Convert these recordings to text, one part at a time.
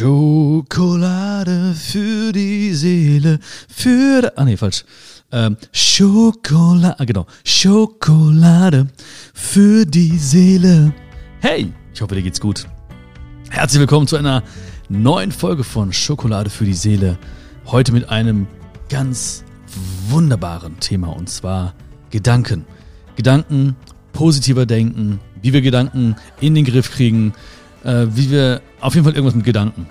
Schokolade für die Seele, für... Ah nee, falsch. Ähm, Schokolade, ah, genau. Schokolade für die Seele. Hey, ich hoffe, dir geht's gut. Herzlich willkommen zu einer neuen Folge von Schokolade für die Seele. Heute mit einem ganz wunderbaren Thema und zwar Gedanken. Gedanken, positiver Denken, wie wir Gedanken in den Griff kriegen, äh, wie wir auf jeden Fall irgendwas mit Gedanken.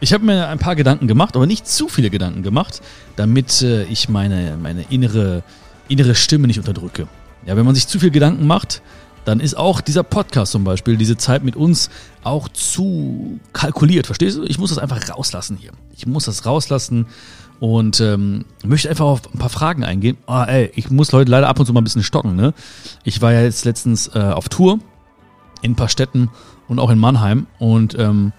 Ich habe mir ein paar Gedanken gemacht, aber nicht zu viele Gedanken gemacht, damit äh, ich meine, meine innere, innere Stimme nicht unterdrücke. Ja, wenn man sich zu viel Gedanken macht, dann ist auch dieser Podcast zum Beispiel, diese Zeit mit uns, auch zu kalkuliert. Verstehst du? Ich muss das einfach rauslassen hier. Ich muss das rauslassen und ähm, möchte einfach auf ein paar Fragen eingehen. Ah, ey, ich muss heute leider ab und zu mal ein bisschen stocken. Ne? Ich war ja jetzt letztens äh, auf Tour in ein paar Städten und auch in Mannheim. Und ähm,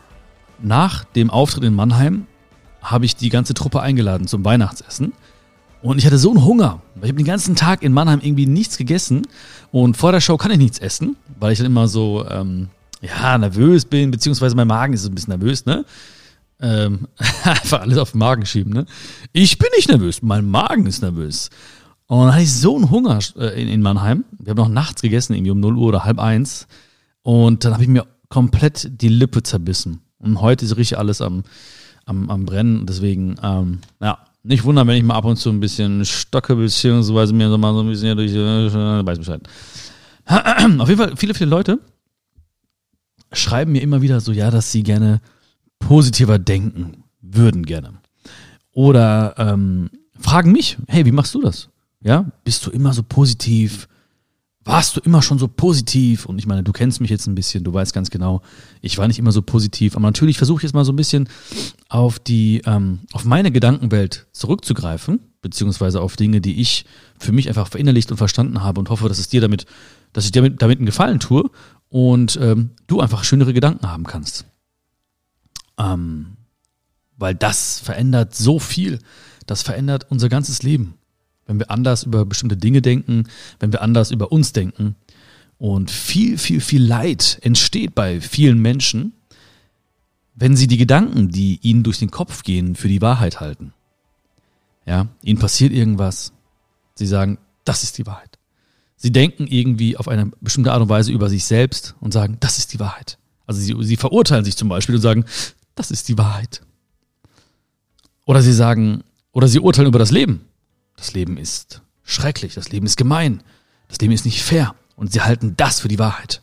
nach dem Auftritt in Mannheim habe ich die ganze Truppe eingeladen zum Weihnachtsessen. Und ich hatte so einen Hunger. Ich habe den ganzen Tag in Mannheim irgendwie nichts gegessen. Und vor der Show kann ich nichts essen, weil ich dann immer so, ähm, ja, nervös bin, beziehungsweise mein Magen ist so ein bisschen nervös, ne? Ähm, einfach alles auf den Magen schieben, ne? Ich bin nicht nervös, mein Magen ist nervös. Und dann hatte ich so einen Hunger äh, in, in Mannheim. Wir haben noch nachts gegessen, irgendwie um 0 Uhr oder halb eins. Und dann habe ich mir komplett die Lippe zerbissen. Und heute ist richtig alles am, am, am Brennen. Deswegen, ähm, ja, nicht wundern, wenn ich mal ab und zu ein bisschen stocke, beziehungsweise mir so mal so ein bisschen durch, äh, weiß Bescheid. Auf jeden Fall, viele, viele Leute schreiben mir immer wieder so, ja, dass sie gerne positiver denken würden gerne. Oder ähm, fragen mich, hey, wie machst du das? Ja, bist du immer so positiv? Warst du immer schon so positiv? Und ich meine, du kennst mich jetzt ein bisschen, du weißt ganz genau, ich war nicht immer so positiv. Aber natürlich versuche ich jetzt mal so ein bisschen auf die, ähm, auf meine Gedankenwelt zurückzugreifen, beziehungsweise auf Dinge, die ich für mich einfach verinnerlicht und verstanden habe und hoffe, dass es dir damit, dass ich dir damit, damit einen Gefallen tue und ähm, du einfach schönere Gedanken haben kannst. Ähm, weil das verändert so viel. Das verändert unser ganzes Leben wenn wir anders über bestimmte Dinge denken, wenn wir anders über uns denken. Und viel, viel, viel Leid entsteht bei vielen Menschen, wenn sie die Gedanken, die ihnen durch den Kopf gehen, für die Wahrheit halten. Ja, ihnen passiert irgendwas. Sie sagen, das ist die Wahrheit. Sie denken irgendwie auf eine bestimmte Art und Weise über sich selbst und sagen, das ist die Wahrheit. Also sie, sie verurteilen sich zum Beispiel und sagen, das ist die Wahrheit. Oder sie sagen, oder sie urteilen über das Leben. Das Leben ist schrecklich, das Leben ist gemein, das Leben ist nicht fair. Und sie halten das für die Wahrheit.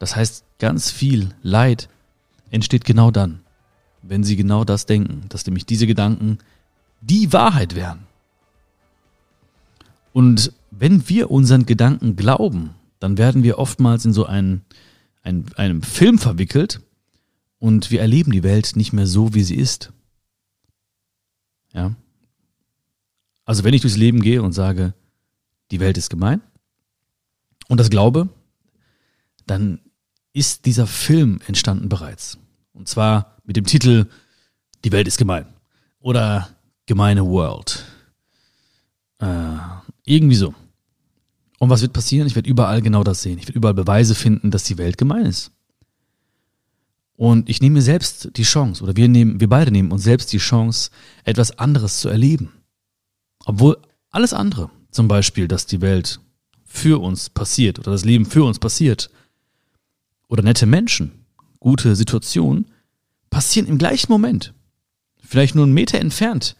Das heißt, ganz viel Leid entsteht genau dann, wenn sie genau das denken, dass nämlich diese Gedanken die Wahrheit wären. Und wenn wir unseren Gedanken glauben, dann werden wir oftmals in so einen, einen, einem Film verwickelt und wir erleben die Welt nicht mehr so, wie sie ist. Ja. Also wenn ich durchs Leben gehe und sage, die Welt ist gemein und das glaube, dann ist dieser Film entstanden bereits. Und zwar mit dem Titel Die Welt ist gemein oder Gemeine World. Äh, irgendwie so. Und was wird passieren? Ich werde überall genau das sehen. Ich werde überall Beweise finden, dass die Welt gemein ist. Und ich nehme mir selbst die Chance, oder wir nehmen, wir beide nehmen uns selbst die Chance, etwas anderes zu erleben. Obwohl alles andere, zum Beispiel, dass die Welt für uns passiert oder das Leben für uns passiert, oder nette Menschen, gute Situationen, passieren im gleichen Moment. Vielleicht nur einen Meter entfernt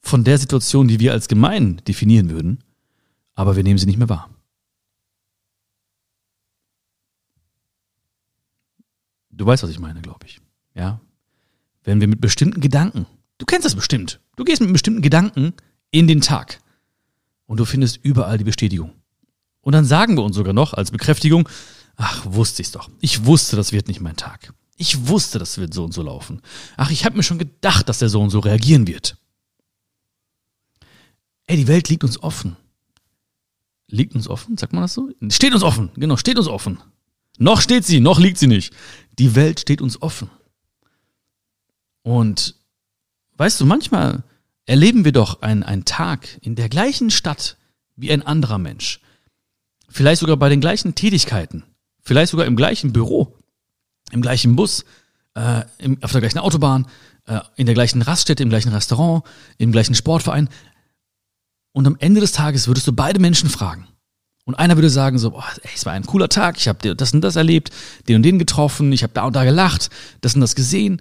von der Situation, die wir als gemein definieren würden, aber wir nehmen sie nicht mehr wahr. Du weißt, was ich meine, glaube ich. Ja? Wenn wir mit bestimmten Gedanken, du kennst das bestimmt, du gehst mit bestimmten Gedanken in den Tag. Und du findest überall die Bestätigung. Und dann sagen wir uns sogar noch als Bekräftigung, ach, wusste ich's doch. Ich wusste, das wird nicht mein Tag. Ich wusste, das wird so und so laufen. Ach, ich habe mir schon gedacht, dass der so und so reagieren wird. Ey, die Welt liegt uns offen. Liegt uns offen? Sagt man das so? Steht uns offen. Genau, steht uns offen. Noch steht sie, noch liegt sie nicht. Die Welt steht uns offen. Und weißt du, manchmal erleben wir doch einen, einen Tag in der gleichen Stadt wie ein anderer Mensch. Vielleicht sogar bei den gleichen Tätigkeiten. Vielleicht sogar im gleichen Büro, im gleichen Bus, äh, im, auf der gleichen Autobahn, äh, in der gleichen Raststätte, im gleichen Restaurant, im gleichen Sportverein. Und am Ende des Tages würdest du beide Menschen fragen. Und einer würde sagen so, boah, ey, es war ein cooler Tag, ich habe das und das erlebt, den und den getroffen, ich habe da und da gelacht, das und das gesehen,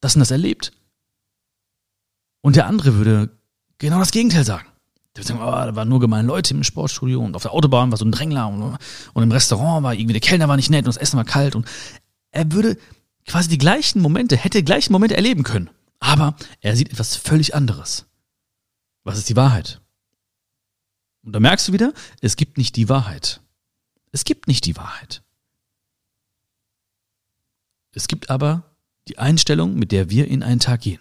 das und das erlebt. Und der andere würde genau das Gegenteil sagen. Der würde sagen, oh, da waren nur gemeine Leute im Sportstudio und auf der Autobahn war so ein Drängler und, und im Restaurant war irgendwie der Kellner war nicht nett und das Essen war kalt und er würde quasi die gleichen Momente, hätte die gleichen Momente erleben können. Aber er sieht etwas völlig anderes. Was ist die Wahrheit? Und da merkst du wieder, es gibt nicht die Wahrheit. Es gibt nicht die Wahrheit. Es gibt aber die Einstellung, mit der wir in einen Tag gehen.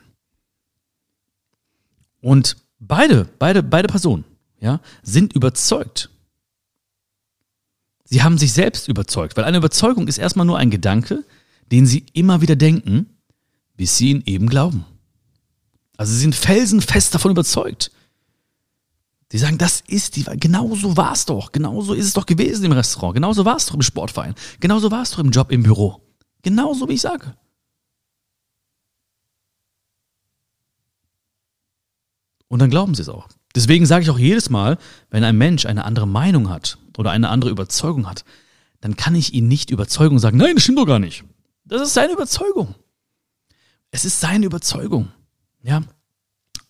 Und beide, beide, beide Personen, ja, sind überzeugt. Sie haben sich selbst überzeugt, weil eine Überzeugung ist erstmal nur ein Gedanke, den sie immer wieder denken, bis sie ihn eben glauben. Also sie sind felsenfest davon überzeugt. Sie sagen, das ist die, genau so war es doch, genau so ist es doch gewesen im Restaurant, genau so war es doch im Sportverein, genau so war es doch im Job im Büro. Genau so, wie ich sage. Und dann glauben sie es auch. Deswegen sage ich auch jedes Mal, wenn ein Mensch eine andere Meinung hat oder eine andere Überzeugung hat, dann kann ich ihn nicht überzeugen und sagen, nein, das stimmt doch gar nicht. Das ist seine Überzeugung. Es ist seine Überzeugung. Ja.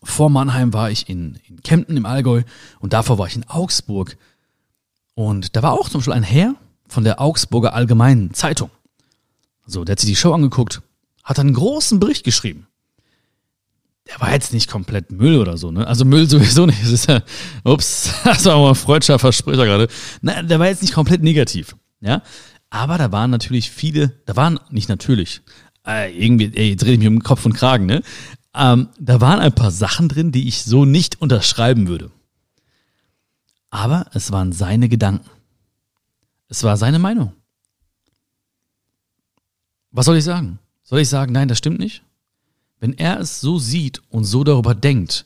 Vor Mannheim war ich in, in Kempten im Allgäu und davor war ich in Augsburg. Und da war auch zum Beispiel ein Herr von der Augsburger Allgemeinen Zeitung. So, der hat sich die Show angeguckt, hat einen großen Bericht geschrieben. Der war jetzt nicht komplett Müll oder so, ne? Also Müll sowieso nicht. Das ist ja, ups, das war mal ein freudscher Versprecher gerade. Nein, der war jetzt nicht komplett negativ, ja? Aber da waren natürlich viele, da waren nicht natürlich, äh, irgendwie, ey, jetzt rede ich mich um Kopf und Kragen, ne? Ähm, da waren ein paar Sachen drin, die ich so nicht unterschreiben würde. Aber es waren seine Gedanken. Es war seine Meinung. Was soll ich sagen? Soll ich sagen, nein, das stimmt nicht? Wenn er es so sieht und so darüber denkt,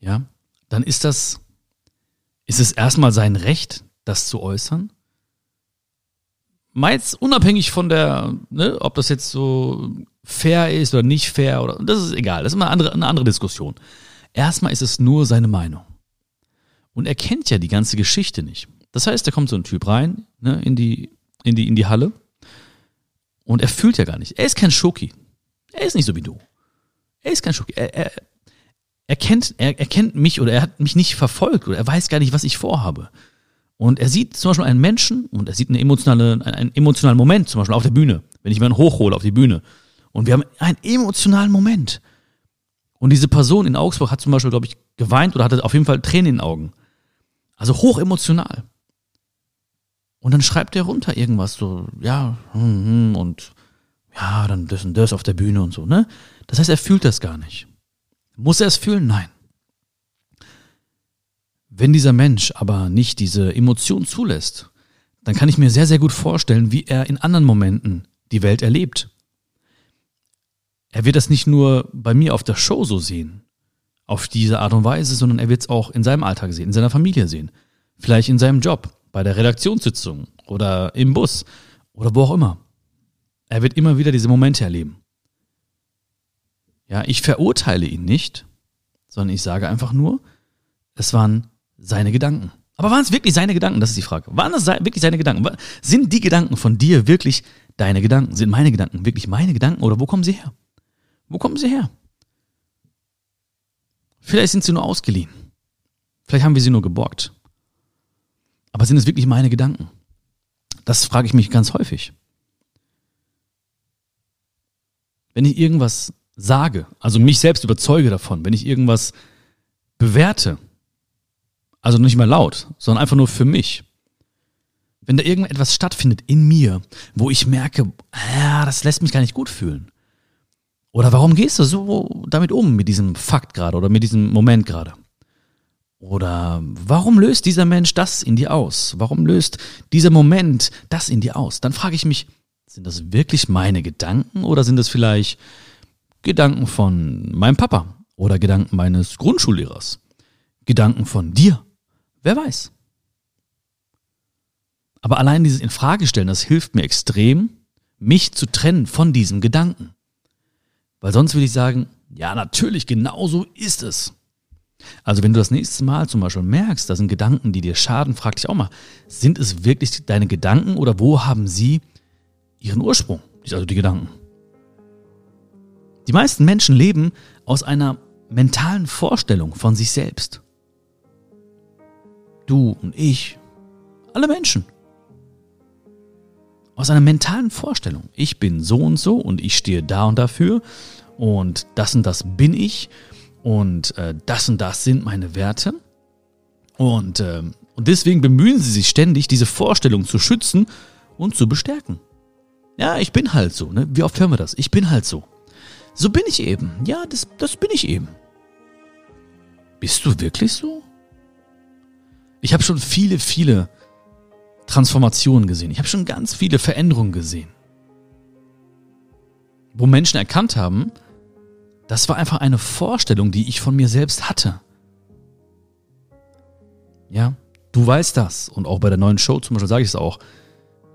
ja, dann ist das, ist es erstmal sein Recht, das zu äußern meist unabhängig von der, ne, ob das jetzt so fair ist oder nicht fair oder das ist egal, das ist immer eine andere, eine andere Diskussion. Erstmal ist es nur seine Meinung. Und er kennt ja die ganze Geschichte nicht. Das heißt, da kommt so ein Typ rein, ne, in die, in die, in die Halle und er fühlt ja gar nicht. Er ist kein Schoki. Er ist nicht so wie du. Er ist kein Schoki. Er, er, er kennt, er, er kennt mich oder er hat mich nicht verfolgt oder er weiß gar nicht, was ich vorhabe. Und er sieht zum Beispiel einen Menschen und er sieht eine emotionale, einen emotionalen Moment, zum Beispiel auf der Bühne, wenn ich jemanden hochhole auf die Bühne. Und wir haben einen emotionalen Moment. Und diese Person in Augsburg hat zum Beispiel, glaube ich, geweint oder hatte auf jeden Fall Tränen in den Augen. Also hoch emotional. Und dann schreibt er runter irgendwas so, ja, hm, hm, und ja, dann das und das auf der Bühne und so, ne? Das heißt, er fühlt das gar nicht. Muss er es fühlen? Nein. Wenn dieser Mensch aber nicht diese Emotion zulässt, dann kann ich mir sehr, sehr gut vorstellen, wie er in anderen Momenten die Welt erlebt. Er wird das nicht nur bei mir auf der Show so sehen, auf diese Art und Weise, sondern er wird es auch in seinem Alltag sehen, in seiner Familie sehen. Vielleicht in seinem Job, bei der Redaktionssitzung oder im Bus oder wo auch immer. Er wird immer wieder diese Momente erleben. Ja, ich verurteile ihn nicht, sondern ich sage einfach nur, es waren seine Gedanken. Aber waren es wirklich seine Gedanken? Das ist die Frage. Waren das wirklich seine Gedanken? Sind die Gedanken von dir wirklich deine Gedanken? Sind meine Gedanken wirklich meine Gedanken? Oder wo kommen sie her? Wo kommen sie her? Vielleicht sind sie nur ausgeliehen. Vielleicht haben wir sie nur geborgt. Aber sind es wirklich meine Gedanken? Das frage ich mich ganz häufig. Wenn ich irgendwas sage, also mich selbst überzeuge davon, wenn ich irgendwas bewerte, also nicht mal laut, sondern einfach nur für mich. Wenn da irgendetwas stattfindet in mir, wo ich merke, ah, das lässt mich gar nicht gut fühlen. Oder warum gehst du so damit um, mit diesem Fakt gerade oder mit diesem Moment gerade? Oder warum löst dieser Mensch das in dir aus? Warum löst dieser Moment das in dir aus? Dann frage ich mich, sind das wirklich meine Gedanken oder sind das vielleicht Gedanken von meinem Papa oder Gedanken meines Grundschullehrers? Gedanken von dir? Wer weiß. Aber allein dieses Infragestellen, das hilft mir extrem, mich zu trennen von diesem Gedanken. Weil sonst würde ich sagen, ja, natürlich, genau so ist es. Also wenn du das nächste Mal zum Beispiel merkst, da sind Gedanken, die dir schaden, frag dich auch mal, sind es wirklich deine Gedanken oder wo haben sie ihren Ursprung, also die Gedanken? Die meisten Menschen leben aus einer mentalen Vorstellung von sich selbst. Du und ich, alle Menschen. Aus einer mentalen Vorstellung. Ich bin so und so und ich stehe da und dafür und das und das bin ich und äh, das und das sind meine Werte. Und, äh, und deswegen bemühen sie sich ständig, diese Vorstellung zu schützen und zu bestärken. Ja, ich bin halt so. Ne? Wie oft hören wir das? Ich bin halt so. So bin ich eben. Ja, das, das bin ich eben. Bist du wirklich so? Ich habe schon viele, viele Transformationen gesehen. Ich habe schon ganz viele Veränderungen gesehen. Wo Menschen erkannt haben, das war einfach eine Vorstellung, die ich von mir selbst hatte. Ja, du weißt das. Und auch bei der neuen Show zum Beispiel sage ich es auch.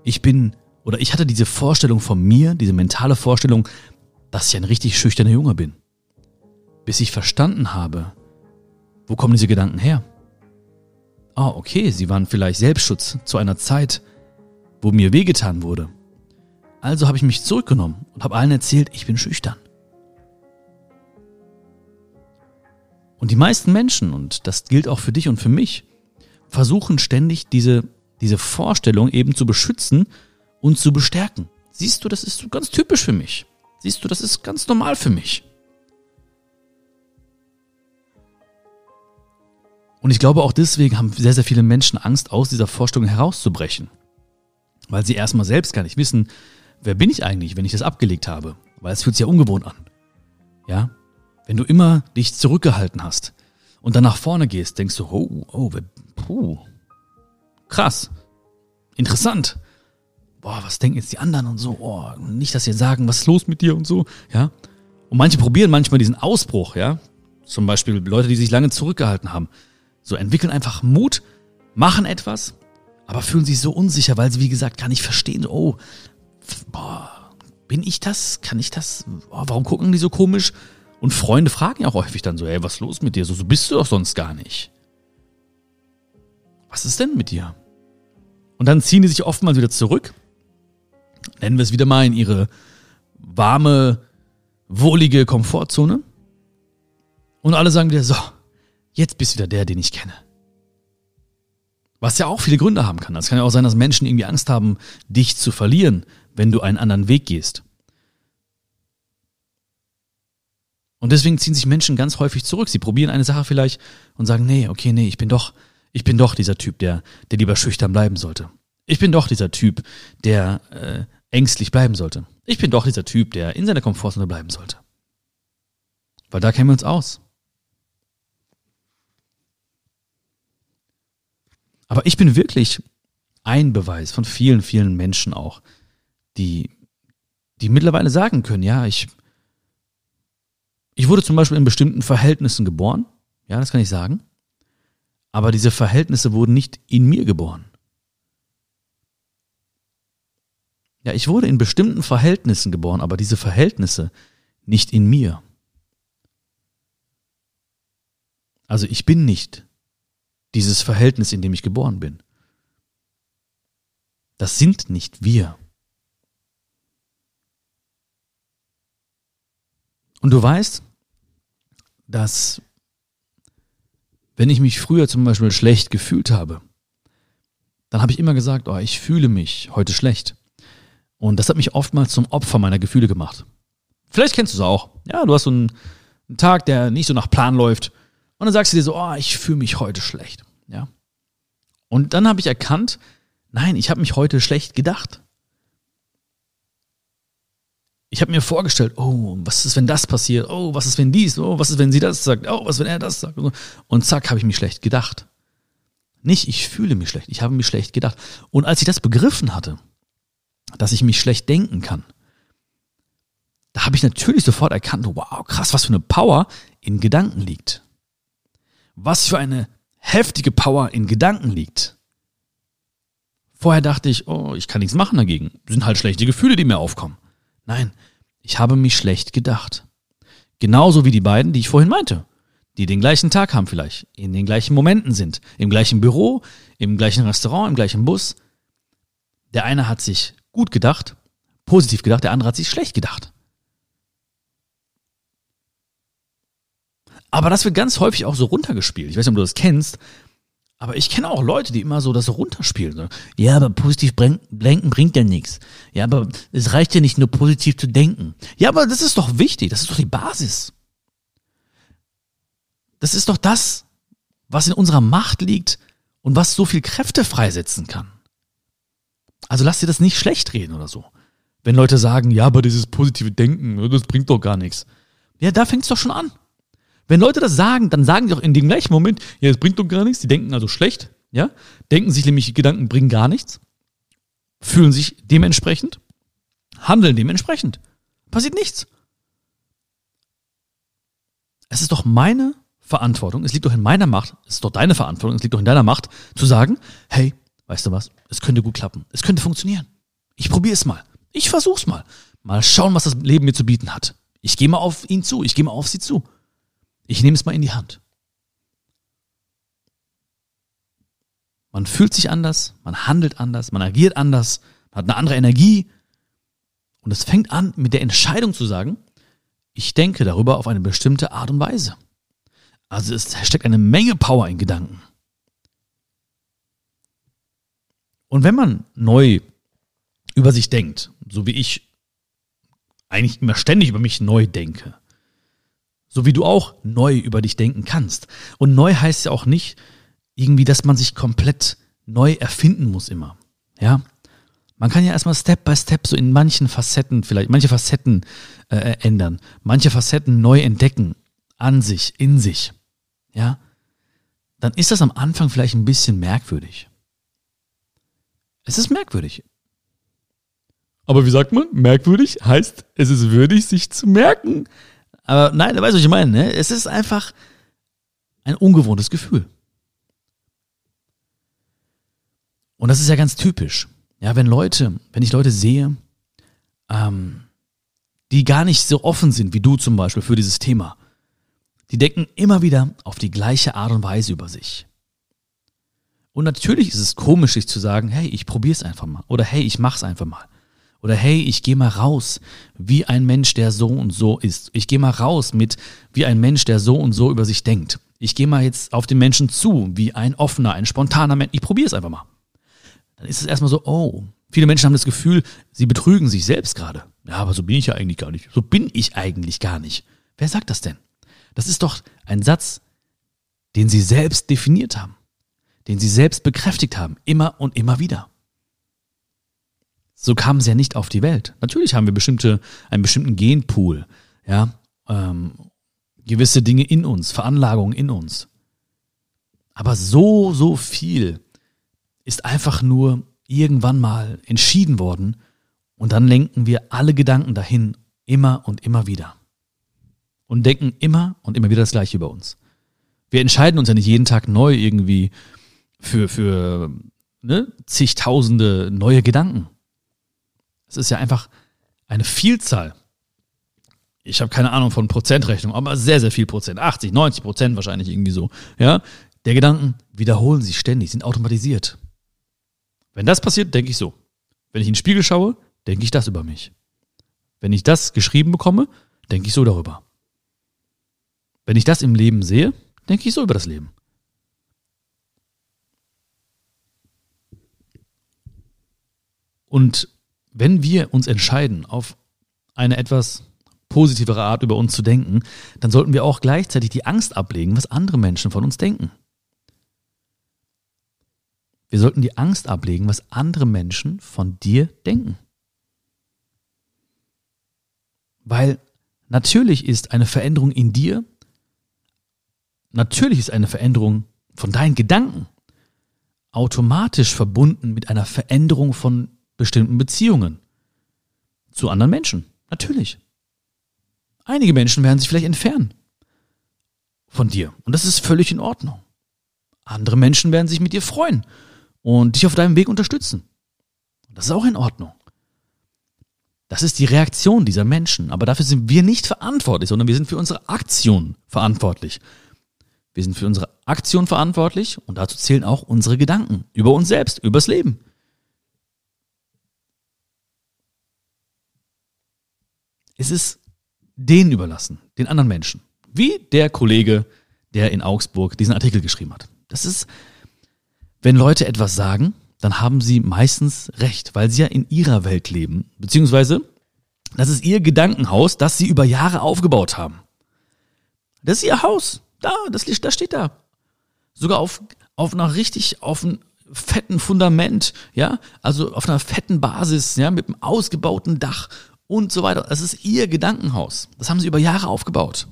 Ich bin, oder ich hatte diese Vorstellung von mir, diese mentale Vorstellung, dass ich ein richtig schüchterner Junge bin. Bis ich verstanden habe, wo kommen diese Gedanken her? Ah, oh, okay, sie waren vielleicht Selbstschutz zu einer Zeit, wo mir wehgetan wurde. Also habe ich mich zurückgenommen und habe allen erzählt, ich bin schüchtern. Und die meisten Menschen, und das gilt auch für dich und für mich, versuchen ständig diese, diese Vorstellung eben zu beschützen und zu bestärken. Siehst du, das ist ganz typisch für mich. Siehst du, das ist ganz normal für mich. Und ich glaube, auch deswegen haben sehr, sehr viele Menschen Angst, aus dieser Vorstellung herauszubrechen. Weil sie erstmal selbst gar nicht wissen, wer bin ich eigentlich, wenn ich das abgelegt habe. Weil es fühlt sich ja ungewohnt an. Ja? Wenn du immer dich zurückgehalten hast und dann nach vorne gehst, denkst du, oh, oh, puh, krass, interessant. Boah, was denken jetzt die anderen und so, oh, nicht, dass sie sagen, was ist los mit dir und so, ja. Und manche probieren manchmal diesen Ausbruch, ja. Zum Beispiel Leute, die sich lange zurückgehalten haben. So entwickeln einfach Mut, machen etwas, aber fühlen sich so unsicher, weil sie, wie gesagt, gar nicht verstehen, oh, boah, bin ich das? Kann ich das? Oh, warum gucken die so komisch? Und Freunde fragen ja auch häufig dann so, hey, was ist los mit dir? So, so bist du doch sonst gar nicht. Was ist denn mit dir? Und dann ziehen die sich oftmals wieder zurück, nennen wir es wieder mal in ihre warme, wohlige Komfortzone. Und alle sagen wieder, so, jetzt bist du wieder der, den ich kenne. Was ja auch viele Gründe haben kann. Es kann ja auch sein, dass Menschen irgendwie Angst haben, dich zu verlieren, wenn du einen anderen Weg gehst. Und deswegen ziehen sich Menschen ganz häufig zurück. Sie probieren eine Sache vielleicht und sagen, nee, okay, nee, ich bin doch, ich bin doch dieser Typ, der, der lieber schüchtern bleiben sollte. Ich bin doch dieser Typ, der äh, ängstlich bleiben sollte. Ich bin doch dieser Typ, der in seiner Komfortzone bleiben sollte. Weil da kennen wir uns aus. Aber ich bin wirklich ein Beweis von vielen, vielen Menschen auch, die, die mittlerweile sagen können, ja, ich, ich wurde zum Beispiel in bestimmten Verhältnissen geboren. Ja, das kann ich sagen. Aber diese Verhältnisse wurden nicht in mir geboren. Ja, ich wurde in bestimmten Verhältnissen geboren, aber diese Verhältnisse nicht in mir. Also ich bin nicht dieses Verhältnis, in dem ich geboren bin. Das sind nicht wir. Und du weißt, dass wenn ich mich früher zum Beispiel schlecht gefühlt habe, dann habe ich immer gesagt, oh, ich fühle mich heute schlecht. Und das hat mich oftmals zum Opfer meiner Gefühle gemacht. Vielleicht kennst du es auch. Ja, du hast so einen, einen, Tag, der nicht so nach Plan läuft. Und dann sagst du dir so, oh, ich fühle mich heute schlecht. Ja. Und dann habe ich erkannt, nein, ich habe mich heute schlecht gedacht ich habe mir vorgestellt, oh, was ist, wenn das passiert? Oh, was ist, wenn dies? Oh, was ist, wenn sie das sagt? Oh, was, wenn er das sagt? Und zack, habe ich mich schlecht gedacht. Nicht, ich fühle mich schlecht, ich habe mich schlecht gedacht. Und als ich das begriffen hatte, dass ich mich schlecht denken kann, da habe ich natürlich sofort erkannt, wow, krass, was für eine Power in Gedanken liegt. Was für eine heftige Power in Gedanken liegt. Vorher dachte ich, oh, ich kann nichts machen dagegen. Das sind halt schlechte Gefühle, die mir aufkommen. Nein, ich habe mich schlecht gedacht. Genauso wie die beiden, die ich vorhin meinte, die den gleichen Tag haben vielleicht, in den gleichen Momenten sind, im gleichen Büro, im gleichen Restaurant, im gleichen Bus. Der eine hat sich gut gedacht, positiv gedacht, der andere hat sich schlecht gedacht. Aber das wird ganz häufig auch so runtergespielt. Ich weiß nicht, ob du das kennst, aber ich kenne auch Leute, die immer so das runterspielen. Ja, aber positiv denken bringt ja nichts. Ja, aber es reicht ja nicht nur positiv zu denken. Ja, aber das ist doch wichtig. Das ist doch die Basis. Das ist doch das, was in unserer Macht liegt und was so viel Kräfte freisetzen kann. Also lass dir das nicht schlecht reden oder so. Wenn Leute sagen, ja, aber dieses positive Denken, das bringt doch gar nichts. Ja, da fängt es doch schon an. Wenn Leute das sagen, dann sagen die doch in dem gleichen Moment, ja, das bringt doch gar nichts, die denken also schlecht, ja, denken sich nämlich, Gedanken bringen gar nichts, fühlen sich dementsprechend, handeln dementsprechend. Passiert nichts. Es ist doch meine Verantwortung, es liegt doch in meiner Macht, es ist doch deine Verantwortung, es liegt doch in deiner Macht, zu sagen, hey, weißt du was, es könnte gut klappen, es könnte funktionieren. Ich probiere es mal. Ich versuch's mal. Mal schauen, was das Leben mir zu bieten hat. Ich gehe mal auf ihn zu, ich gehe mal auf sie zu. Ich nehme es mal in die Hand. Man fühlt sich anders, man handelt anders, man agiert anders, man hat eine andere Energie. Und es fängt an mit der Entscheidung zu sagen, ich denke darüber auf eine bestimmte Art und Weise. Also es steckt eine Menge Power in Gedanken. Und wenn man neu über sich denkt, so wie ich eigentlich immer ständig über mich neu denke, so wie du auch neu über dich denken kannst. Und neu heißt ja auch nicht irgendwie, dass man sich komplett neu erfinden muss immer. Ja. Man kann ja erstmal Step by Step so in manchen Facetten vielleicht, manche Facetten äh, ändern, manche Facetten neu entdecken, an sich, in sich. Ja. Dann ist das am Anfang vielleicht ein bisschen merkwürdig. Es ist merkwürdig. Aber wie sagt man? Merkwürdig heißt, es ist würdig, sich zu merken. Aber nein, du weißt, was ich meine. Ne? Es ist einfach ein ungewohntes Gefühl. Und das ist ja ganz typisch. Ja, wenn Leute, wenn ich Leute sehe, ähm, die gar nicht so offen sind wie du zum Beispiel für dieses Thema, die denken immer wieder auf die gleiche Art und Weise über sich. Und natürlich ist es komisch, sich zu sagen, hey, ich probier's einfach mal. Oder hey, ich mach's einfach mal. Oder hey, ich gehe mal raus wie ein Mensch, der so und so ist. Ich gehe mal raus mit wie ein Mensch, der so und so über sich denkt. Ich gehe mal jetzt auf den Menschen zu, wie ein offener, ein spontaner Mensch. Ich probiere es einfach mal. Dann ist es erstmal so, oh, viele Menschen haben das Gefühl, sie betrügen sich selbst gerade. Ja, aber so bin ich ja eigentlich gar nicht. So bin ich eigentlich gar nicht. Wer sagt das denn? Das ist doch ein Satz, den sie selbst definiert haben, den sie selbst bekräftigt haben, immer und immer wieder. So kamen sie ja nicht auf die Welt. Natürlich haben wir bestimmte, einen bestimmten Genpool, ja, ähm, gewisse Dinge in uns, Veranlagungen in uns. Aber so, so viel ist einfach nur irgendwann mal entschieden worden und dann lenken wir alle Gedanken dahin immer und immer wieder. Und denken immer und immer wieder das Gleiche über uns. Wir entscheiden uns ja nicht jeden Tag neu irgendwie für, für ne, zigtausende neue Gedanken. Es ist ja einfach eine Vielzahl. Ich habe keine Ahnung von Prozentrechnung, aber sehr, sehr viel Prozent. 80, 90 Prozent wahrscheinlich irgendwie so. Ja, der Gedanken wiederholen sich ständig, sind automatisiert. Wenn das passiert, denke ich so. Wenn ich in den Spiegel schaue, denke ich das über mich. Wenn ich das geschrieben bekomme, denke ich so darüber. Wenn ich das im Leben sehe, denke ich so über das Leben. Und wenn wir uns entscheiden, auf eine etwas positivere Art über uns zu denken, dann sollten wir auch gleichzeitig die Angst ablegen, was andere Menschen von uns denken. Wir sollten die Angst ablegen, was andere Menschen von dir denken. Weil natürlich ist eine Veränderung in dir, natürlich ist eine Veränderung von deinen Gedanken automatisch verbunden mit einer Veränderung von bestimmten Beziehungen zu anderen Menschen. Natürlich. Einige Menschen werden sich vielleicht entfernen von dir. Und das ist völlig in Ordnung. Andere Menschen werden sich mit dir freuen und dich auf deinem Weg unterstützen. Das ist auch in Ordnung. Das ist die Reaktion dieser Menschen. Aber dafür sind wir nicht verantwortlich, sondern wir sind für unsere Aktion verantwortlich. Wir sind für unsere Aktion verantwortlich und dazu zählen auch unsere Gedanken über uns selbst, übers Leben. Es ist denen überlassen, den anderen Menschen. Wie der Kollege, der in Augsburg diesen Artikel geschrieben hat. Das ist, wenn Leute etwas sagen, dann haben sie meistens recht, weil sie ja in ihrer Welt leben. Beziehungsweise, das ist ihr Gedankenhaus, das sie über Jahre aufgebaut haben. Das ist ihr Haus. Da, das, das steht da. Sogar auf, auf einer richtig, auf einem fetten Fundament, ja, also auf einer fetten Basis, ja, mit einem ausgebauten Dach und so weiter. Das ist ihr Gedankenhaus. Das haben sie über Jahre aufgebaut.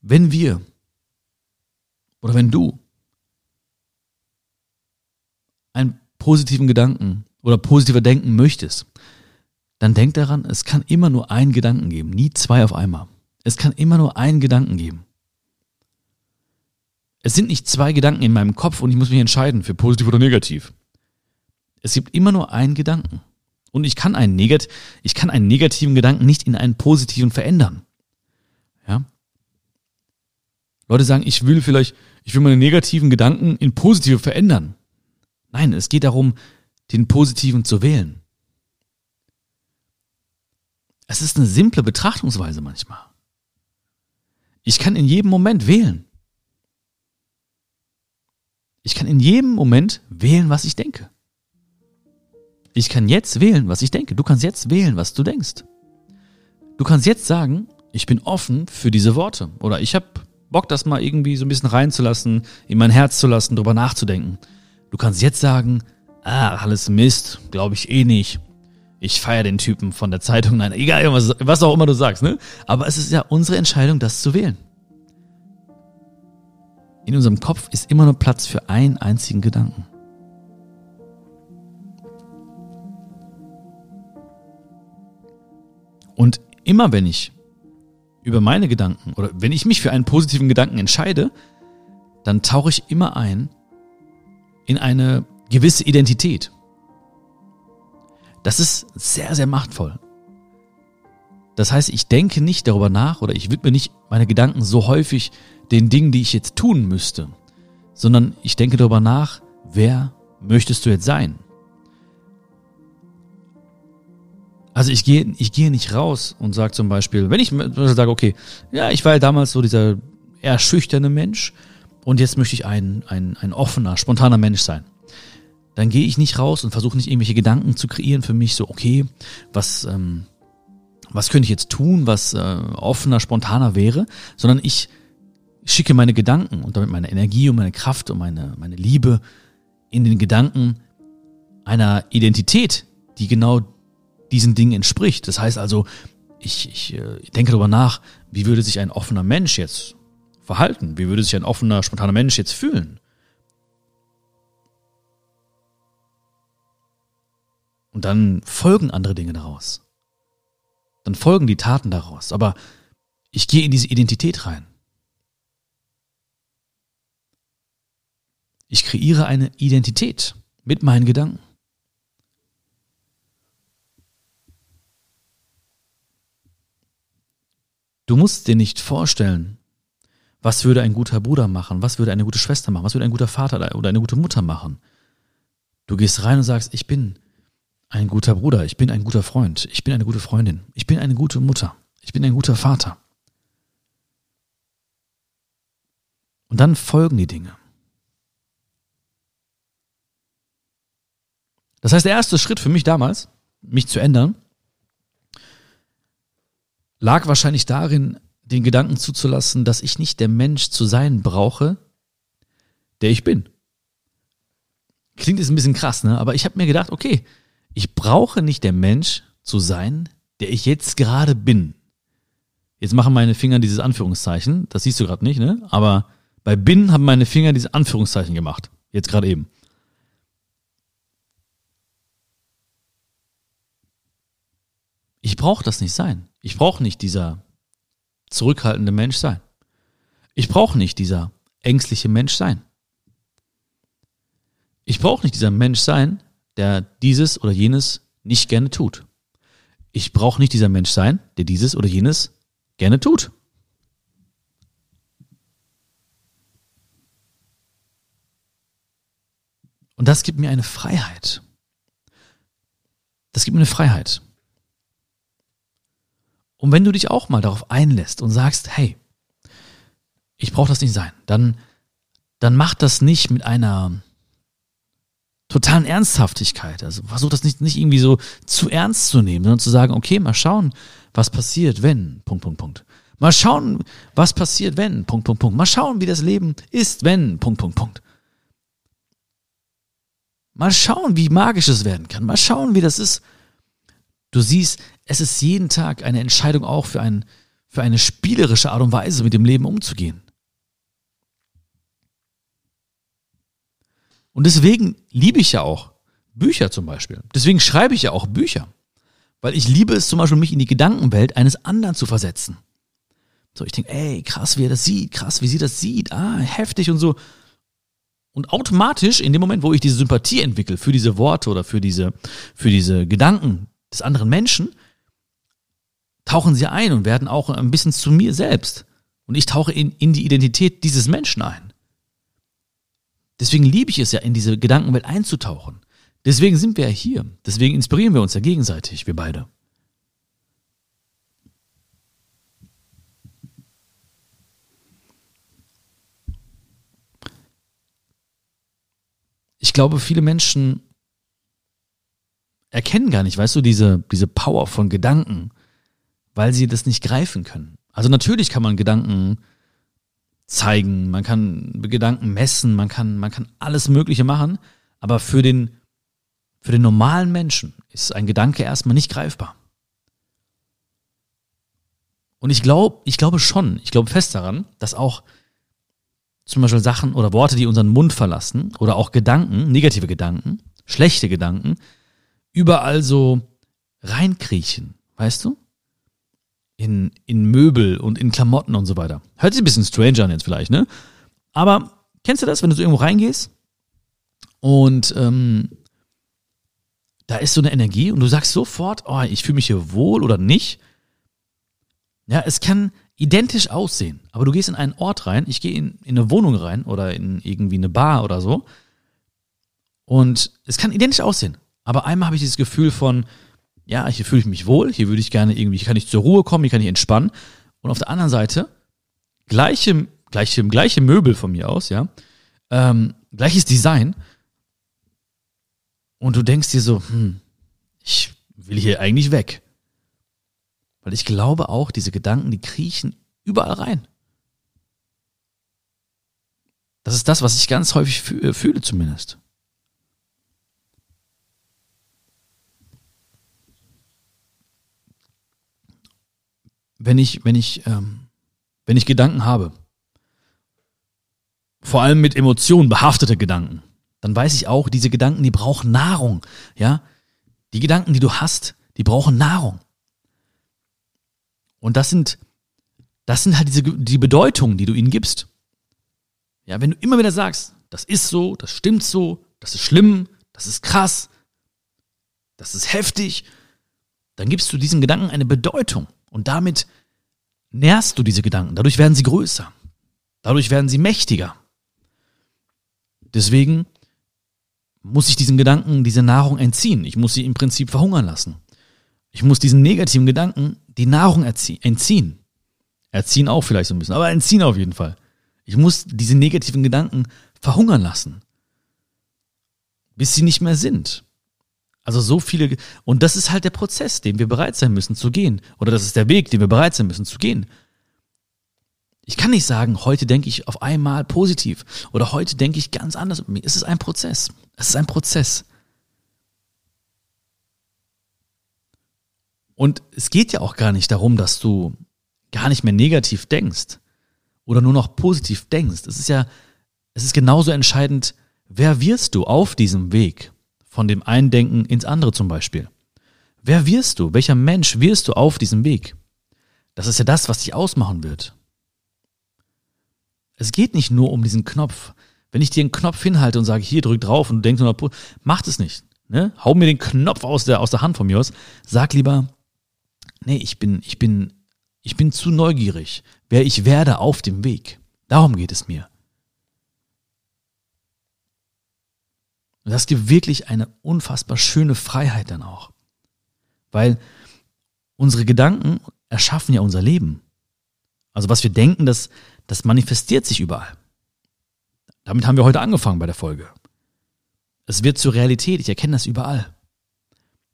Wenn wir oder wenn du einen positiven Gedanken oder positiver denken möchtest, dann denk daran, es kann immer nur einen Gedanken geben, nie zwei auf einmal. Es kann immer nur einen Gedanken geben. Es sind nicht zwei Gedanken in meinem Kopf und ich muss mich entscheiden für positiv oder negativ. Es gibt immer nur einen Gedanken. Und ich kann einen, negat ich kann einen negativen Gedanken nicht in einen positiven verändern. Ja? Leute sagen, ich will vielleicht, ich will meine negativen Gedanken in positive verändern. Nein, es geht darum, den positiven zu wählen. Es ist eine simple Betrachtungsweise manchmal. Ich kann in jedem Moment wählen. Ich kann in jedem Moment wählen, was ich denke. Ich kann jetzt wählen, was ich denke. Du kannst jetzt wählen, was du denkst. Du kannst jetzt sagen, ich bin offen für diese Worte. Oder ich habe Bock, das mal irgendwie so ein bisschen reinzulassen, in mein Herz zu lassen, drüber nachzudenken. Du kannst jetzt sagen, ah, alles Mist, glaube ich eh nicht ich feiere den Typen von der Zeitung, nein, egal, was, was auch immer du sagst, ne? Aber es ist ja unsere Entscheidung, das zu wählen. In unserem Kopf ist immer nur Platz für einen einzigen Gedanken. Und immer wenn ich über meine Gedanken oder wenn ich mich für einen positiven Gedanken entscheide, dann tauche ich immer ein in eine gewisse Identität. Das ist sehr, sehr machtvoll. Das heißt, ich denke nicht darüber nach oder ich widme nicht meine Gedanken so häufig den Dingen, die ich jetzt tun müsste, sondern ich denke darüber nach, wer möchtest du jetzt sein? Also ich gehe, ich gehe nicht raus und sage zum Beispiel, wenn ich sage, okay, ja, ich war ja damals so dieser eher schüchterne Mensch und jetzt möchte ich ein, ein, ein offener, spontaner Mensch sein dann gehe ich nicht raus und versuche nicht irgendwelche Gedanken zu kreieren für mich, so, okay, was, ähm, was könnte ich jetzt tun, was äh, offener, spontaner wäre, sondern ich schicke meine Gedanken und damit meine Energie und meine Kraft und meine, meine Liebe in den Gedanken einer Identität, die genau diesen Dingen entspricht. Das heißt also, ich, ich äh, denke darüber nach, wie würde sich ein offener Mensch jetzt verhalten? Wie würde sich ein offener, spontaner Mensch jetzt fühlen? Und dann folgen andere Dinge daraus. Dann folgen die Taten daraus. Aber ich gehe in diese Identität rein. Ich kreiere eine Identität mit meinen Gedanken. Du musst dir nicht vorstellen, was würde ein guter Bruder machen, was würde eine gute Schwester machen, was würde ein guter Vater oder eine gute Mutter machen. Du gehst rein und sagst, ich bin ein guter Bruder, ich bin ein guter Freund, ich bin eine gute Freundin, ich bin eine gute Mutter, ich bin ein guter Vater. Und dann folgen die Dinge. Das heißt, der erste Schritt für mich damals, mich zu ändern, lag wahrscheinlich darin, den Gedanken zuzulassen, dass ich nicht der Mensch zu sein brauche, der ich bin. Klingt jetzt ein bisschen krass, ne? Aber ich habe mir gedacht, okay, ich brauche nicht der Mensch zu sein, der ich jetzt gerade bin. Jetzt machen meine Finger dieses Anführungszeichen. Das siehst du gerade nicht, ne? Aber bei bin haben meine Finger diese Anführungszeichen gemacht. Jetzt gerade eben. Ich brauche das nicht sein. Ich brauche nicht dieser zurückhaltende Mensch sein. Ich brauche nicht dieser ängstliche Mensch sein. Ich brauche nicht dieser Mensch sein, der dieses oder jenes nicht gerne tut. Ich brauche nicht dieser Mensch sein, der dieses oder jenes gerne tut. Und das gibt mir eine Freiheit. Das gibt mir eine Freiheit. Und wenn du dich auch mal darauf einlässt und sagst, hey, ich brauche das nicht sein, dann, dann mach das nicht mit einer totalen Ernsthaftigkeit. Also versuch das nicht, nicht irgendwie so zu ernst zu nehmen, sondern zu sagen, okay, mal schauen, was passiert, wenn, Punkt, Punkt, Punkt. Mal schauen, was passiert, wenn, Punkt, Punkt, Punkt. Mal schauen, wie das Leben ist, wenn, Punkt, Punkt, Punkt. Mal schauen, wie magisch es werden kann. Mal schauen, wie das ist. Du siehst, es ist jeden Tag eine Entscheidung auch für, ein, für eine spielerische Art und Weise, mit dem Leben umzugehen. Und deswegen liebe ich ja auch Bücher zum Beispiel. Deswegen schreibe ich ja auch Bücher. Weil ich liebe es zum Beispiel, mich in die Gedankenwelt eines anderen zu versetzen. So, ich denke, ey, krass, wie er das sieht, krass, wie sie das sieht, ah, heftig und so. Und automatisch, in dem Moment, wo ich diese Sympathie entwickle für diese Worte oder für diese, für diese Gedanken des anderen Menschen, tauchen sie ein und werden auch ein bisschen zu mir selbst. Und ich tauche in, in die Identität dieses Menschen ein. Deswegen liebe ich es ja, in diese Gedankenwelt einzutauchen. Deswegen sind wir ja hier. Deswegen inspirieren wir uns ja gegenseitig, wir beide. ich glaube, viele Menschen erkennen gar nicht, weißt du, diese, diese Power von Gedanken, weil sie das nicht greifen können. Also natürlich kann man Gedanken zeigen, man kann Gedanken messen, man kann, man kann alles Mögliche machen, aber für den, für den normalen Menschen ist ein Gedanke erstmal nicht greifbar. Und ich glaube, ich glaube schon, ich glaube fest daran, dass auch zum Beispiel Sachen oder Worte, die unseren Mund verlassen oder auch Gedanken, negative Gedanken, schlechte Gedanken, überall so reinkriechen, weißt du? In, in Möbel und in Klamotten und so weiter. Hört sich ein bisschen strange an jetzt vielleicht, ne? Aber kennst du das, wenn du so irgendwo reingehst und ähm, da ist so eine Energie und du sagst sofort, oh, ich fühle mich hier wohl oder nicht. Ja, es kann, identisch aussehen, aber du gehst in einen Ort rein, ich gehe in, in eine Wohnung rein oder in irgendwie eine Bar oder so und es kann identisch aussehen, aber einmal habe ich dieses Gefühl von, ja, hier fühle ich mich wohl, hier würde ich gerne irgendwie, hier kann ich zur Ruhe kommen, hier kann ich entspannen und auf der anderen Seite gleiche, gleiche, gleiche Möbel von mir aus, ja, ähm, gleiches Design und du denkst dir so, hm, ich will hier eigentlich weg. Weil ich glaube auch, diese Gedanken, die kriechen überall rein. Das ist das, was ich ganz häufig äh, fühle zumindest. Wenn ich, wenn ich, ähm, wenn ich Gedanken habe, vor allem mit Emotionen behaftete Gedanken, dann weiß ich auch, diese Gedanken, die brauchen Nahrung, ja. Die Gedanken, die du hast, die brauchen Nahrung. Und das sind, das sind halt diese, die Bedeutungen, die du ihnen gibst. Ja, wenn du immer wieder sagst, das ist so, das stimmt so, das ist schlimm, das ist krass, das ist heftig, dann gibst du diesen Gedanken eine Bedeutung und damit nährst du diese Gedanken. Dadurch werden sie größer. Dadurch werden sie mächtiger. Deswegen muss ich diesen Gedanken diese Nahrung entziehen. Ich muss sie im Prinzip verhungern lassen. Ich muss diesen negativen Gedanken die Nahrung entziehen. Erziehen auch vielleicht so ein bisschen, aber entziehen auf jeden Fall. Ich muss diese negativen Gedanken verhungern lassen. Bis sie nicht mehr sind. Also so viele, und das ist halt der Prozess, den wir bereit sein müssen zu gehen. Oder das ist der Weg, den wir bereit sein müssen zu gehen. Ich kann nicht sagen, heute denke ich auf einmal positiv oder heute denke ich ganz anders. Es ist ein Prozess. Es ist ein Prozess. Und es geht ja auch gar nicht darum, dass du gar nicht mehr negativ denkst oder nur noch positiv denkst. Es ist ja, es ist genauso entscheidend, wer wirst du auf diesem Weg von dem einen Denken ins andere zum Beispiel. Wer wirst du? Welcher Mensch wirst du auf diesem Weg? Das ist ja das, was dich ausmachen wird. Es geht nicht nur um diesen Knopf, Wenn ich dir einen Knopf hinhalte und sage, hier, drück drauf und du denkst, macht es nicht. Ne? Hau mir den Knopf aus der, aus der Hand von mir aus. Sag lieber, nee, ich bin, ich bin, ich bin zu neugierig, wer ich werde auf dem Weg. Darum geht es mir. Und das gibt wirklich eine unfassbar schöne Freiheit dann auch. Weil unsere Gedanken erschaffen ja unser Leben. Also was wir denken, das, das manifestiert sich überall. Damit haben wir heute angefangen bei der Folge. Es wird zur Realität, ich erkenne das überall.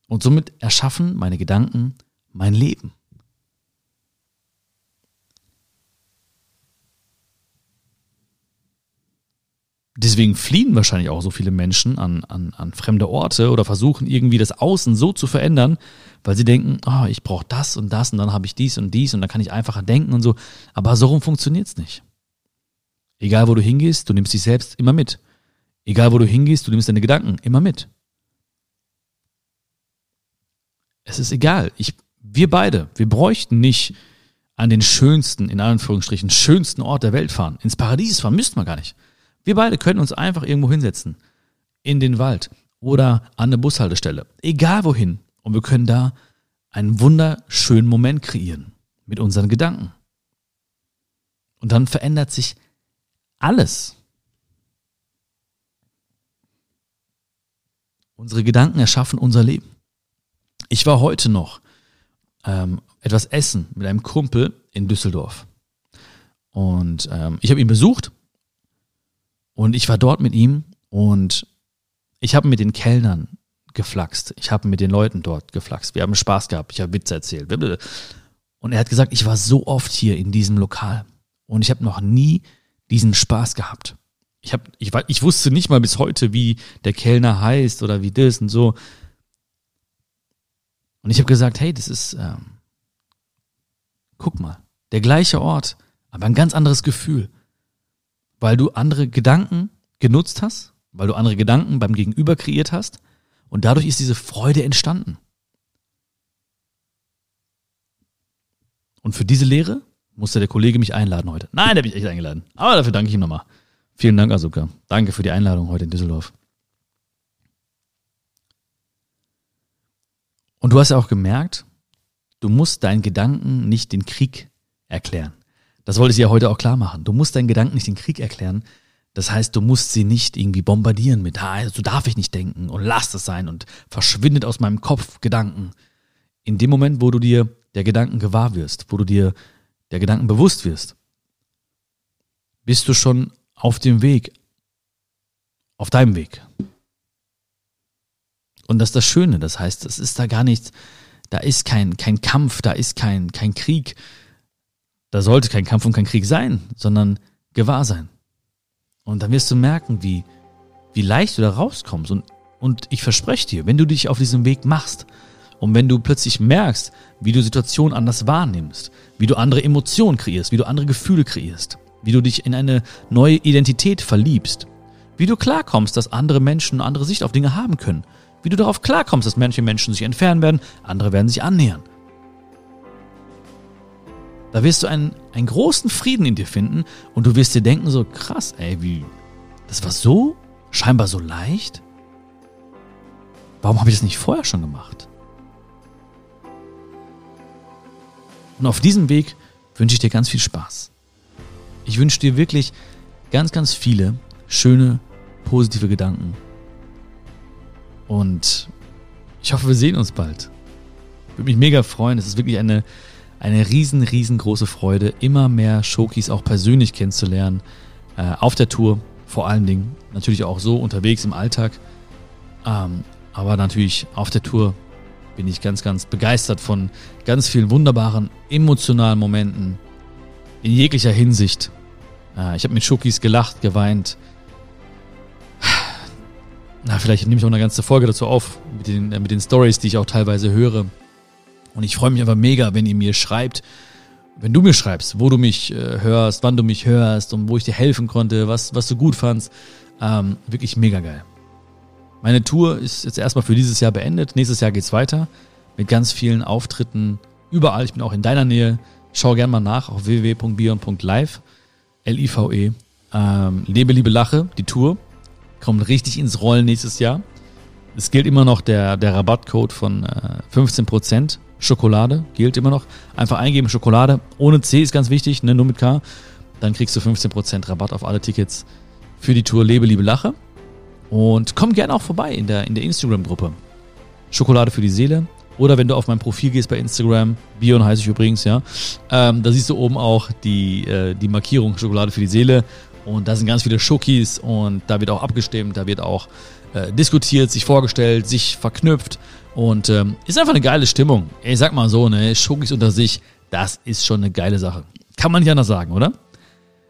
Und somit erschaffen meine Gedanken mein Leben. Deswegen fliehen wahrscheinlich auch so viele Menschen an, an, an fremde Orte oder versuchen irgendwie das Außen so zu verändern, weil sie denken, oh, ich brauche das und das und dann habe ich dies und dies und dann kann ich einfacher denken und so. Aber so rum funktioniert es nicht. Egal wo du hingehst, du nimmst dich selbst immer mit. Egal wo du hingehst, du nimmst deine Gedanken immer mit. Es ist egal. Ich, wir beide, wir bräuchten nicht an den schönsten, in Anführungsstrichen, schönsten Ort der Welt fahren. Ins Paradies fahren müssten wir gar nicht. Wir beide können uns einfach irgendwo hinsetzen. In den Wald oder an eine Bushaltestelle. Egal wohin. Und wir können da einen wunderschönen Moment kreieren. Mit unseren Gedanken. Und dann verändert sich alles. Unsere Gedanken erschaffen unser Leben. Ich war heute noch ähm, etwas essen mit einem Kumpel in Düsseldorf. Und ähm, ich habe ihn besucht und ich war dort mit ihm und ich habe mit den Kellnern geflaxt. Ich habe mit den Leuten dort geflaxt. Wir haben Spaß gehabt. Ich habe Witze erzählt. Und er hat gesagt, ich war so oft hier in diesem Lokal und ich habe noch nie diesen Spaß gehabt. Ich, hab, ich, ich wusste nicht mal bis heute, wie der Kellner heißt oder wie das und so. Und ich habe gesagt, hey, das ist, ähm, guck mal, der gleiche Ort, aber ein ganz anderes Gefühl weil du andere Gedanken genutzt hast, weil du andere Gedanken beim Gegenüber kreiert hast und dadurch ist diese Freude entstanden. Und für diese Lehre musste der Kollege mich einladen heute. Nein, der hat mich echt eingeladen. Aber dafür danke ich ihm nochmal. Vielen Dank, Asuka. Danke für die Einladung heute in Düsseldorf. Und du hast ja auch gemerkt, du musst deinen Gedanken nicht den Krieg erklären. Das wollte sie ja heute auch klar machen. Du musst deinen Gedanken nicht den Krieg erklären. Das heißt, du musst sie nicht irgendwie bombardieren mit, ah, so darf ich nicht denken und lass es sein und verschwindet aus meinem Kopf Gedanken. In dem Moment, wo du dir der Gedanken gewahr wirst, wo du dir der Gedanken bewusst wirst, bist du schon auf dem Weg, auf deinem Weg. Und das ist das Schöne, das heißt, es ist da gar nichts, da ist kein, kein Kampf, da ist kein, kein Krieg, da sollte kein Kampf und kein Krieg sein, sondern Gewahrsein. Und dann wirst du merken, wie, wie leicht du da rauskommst. Und, und ich verspreche dir, wenn du dich auf diesem Weg machst und wenn du plötzlich merkst, wie du Situationen anders wahrnimmst, wie du andere Emotionen kreierst, wie du andere Gefühle kreierst, wie du dich in eine neue Identität verliebst, wie du klarkommst, dass andere Menschen eine andere Sicht auf Dinge haben können, wie du darauf klarkommst, dass manche Menschen sich entfernen werden, andere werden sich annähern, da wirst du einen, einen großen Frieden in dir finden und du wirst dir denken so, krass, ey, wie, das war so, scheinbar so leicht. Warum habe ich das nicht vorher schon gemacht? Und auf diesem Weg wünsche ich dir ganz viel Spaß. Ich wünsche dir wirklich ganz, ganz viele schöne, positive Gedanken. Und ich hoffe, wir sehen uns bald. Würde mich mega freuen. Es ist wirklich eine eine riesen, riesengroße Freude, immer mehr Shokis auch persönlich kennenzulernen. Äh, auf der Tour vor allen Dingen. Natürlich auch so unterwegs im Alltag. Ähm, aber natürlich auf der Tour bin ich ganz, ganz begeistert von ganz vielen wunderbaren, emotionalen Momenten in jeglicher Hinsicht. Äh, ich habe mit Shokis gelacht, geweint. Na, vielleicht nehme ich auch eine ganze Folge dazu auf, mit den, äh, mit den Stories, die ich auch teilweise höre. Und ich freue mich einfach mega, wenn ihr mir schreibt, wenn du mir schreibst, wo du mich äh, hörst, wann du mich hörst und wo ich dir helfen konnte, was, was du gut fandst. Ähm, wirklich mega geil. Meine Tour ist jetzt erstmal für dieses Jahr beendet. Nächstes Jahr geht's weiter mit ganz vielen Auftritten überall. Ich bin auch in deiner Nähe. Schau gerne mal nach auf www.bion.live. L-I-V-E. Ähm, Lebe, Liebe, Lache, die Tour, kommt richtig ins Rollen nächstes Jahr. Es gilt immer noch der, der Rabattcode von äh, 15%. Schokolade gilt immer noch. Einfach eingeben Schokolade. Ohne C ist ganz wichtig, ne, nur mit K. Dann kriegst du 15% Rabatt auf alle Tickets für die Tour Lebe, Liebe, Lache. Und komm gerne auch vorbei in der, in der Instagram-Gruppe. Schokolade für die Seele. Oder wenn du auf mein Profil gehst bei Instagram, Bion heiße ich übrigens, ja, ähm, da siehst du oben auch die, äh, die Markierung Schokolade für die Seele. Und da sind ganz viele Schokis und da wird auch abgestimmt, da wird auch äh, diskutiert, sich vorgestellt, sich verknüpft. Und ähm, ist einfach eine geile Stimmung. Ich sag mal so, ne, Schokis unter sich, das ist schon eine geile Sache. Kann man nicht anders sagen, oder?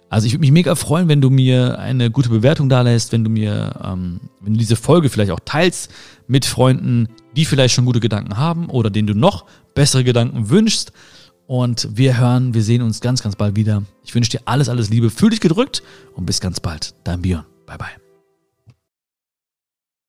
Also ich würde mich mega freuen, wenn du mir eine gute Bewertung da lässt, wenn du mir, ähm, wenn du diese Folge vielleicht auch teilst mit Freunden, die vielleicht schon gute Gedanken haben oder denen du noch bessere Gedanken wünschst. Und wir hören, wir sehen uns ganz, ganz bald wieder. Ich wünsche dir alles, alles Liebe. Fühl dich gedrückt und bis ganz bald. Dein Björn. Bye, bye.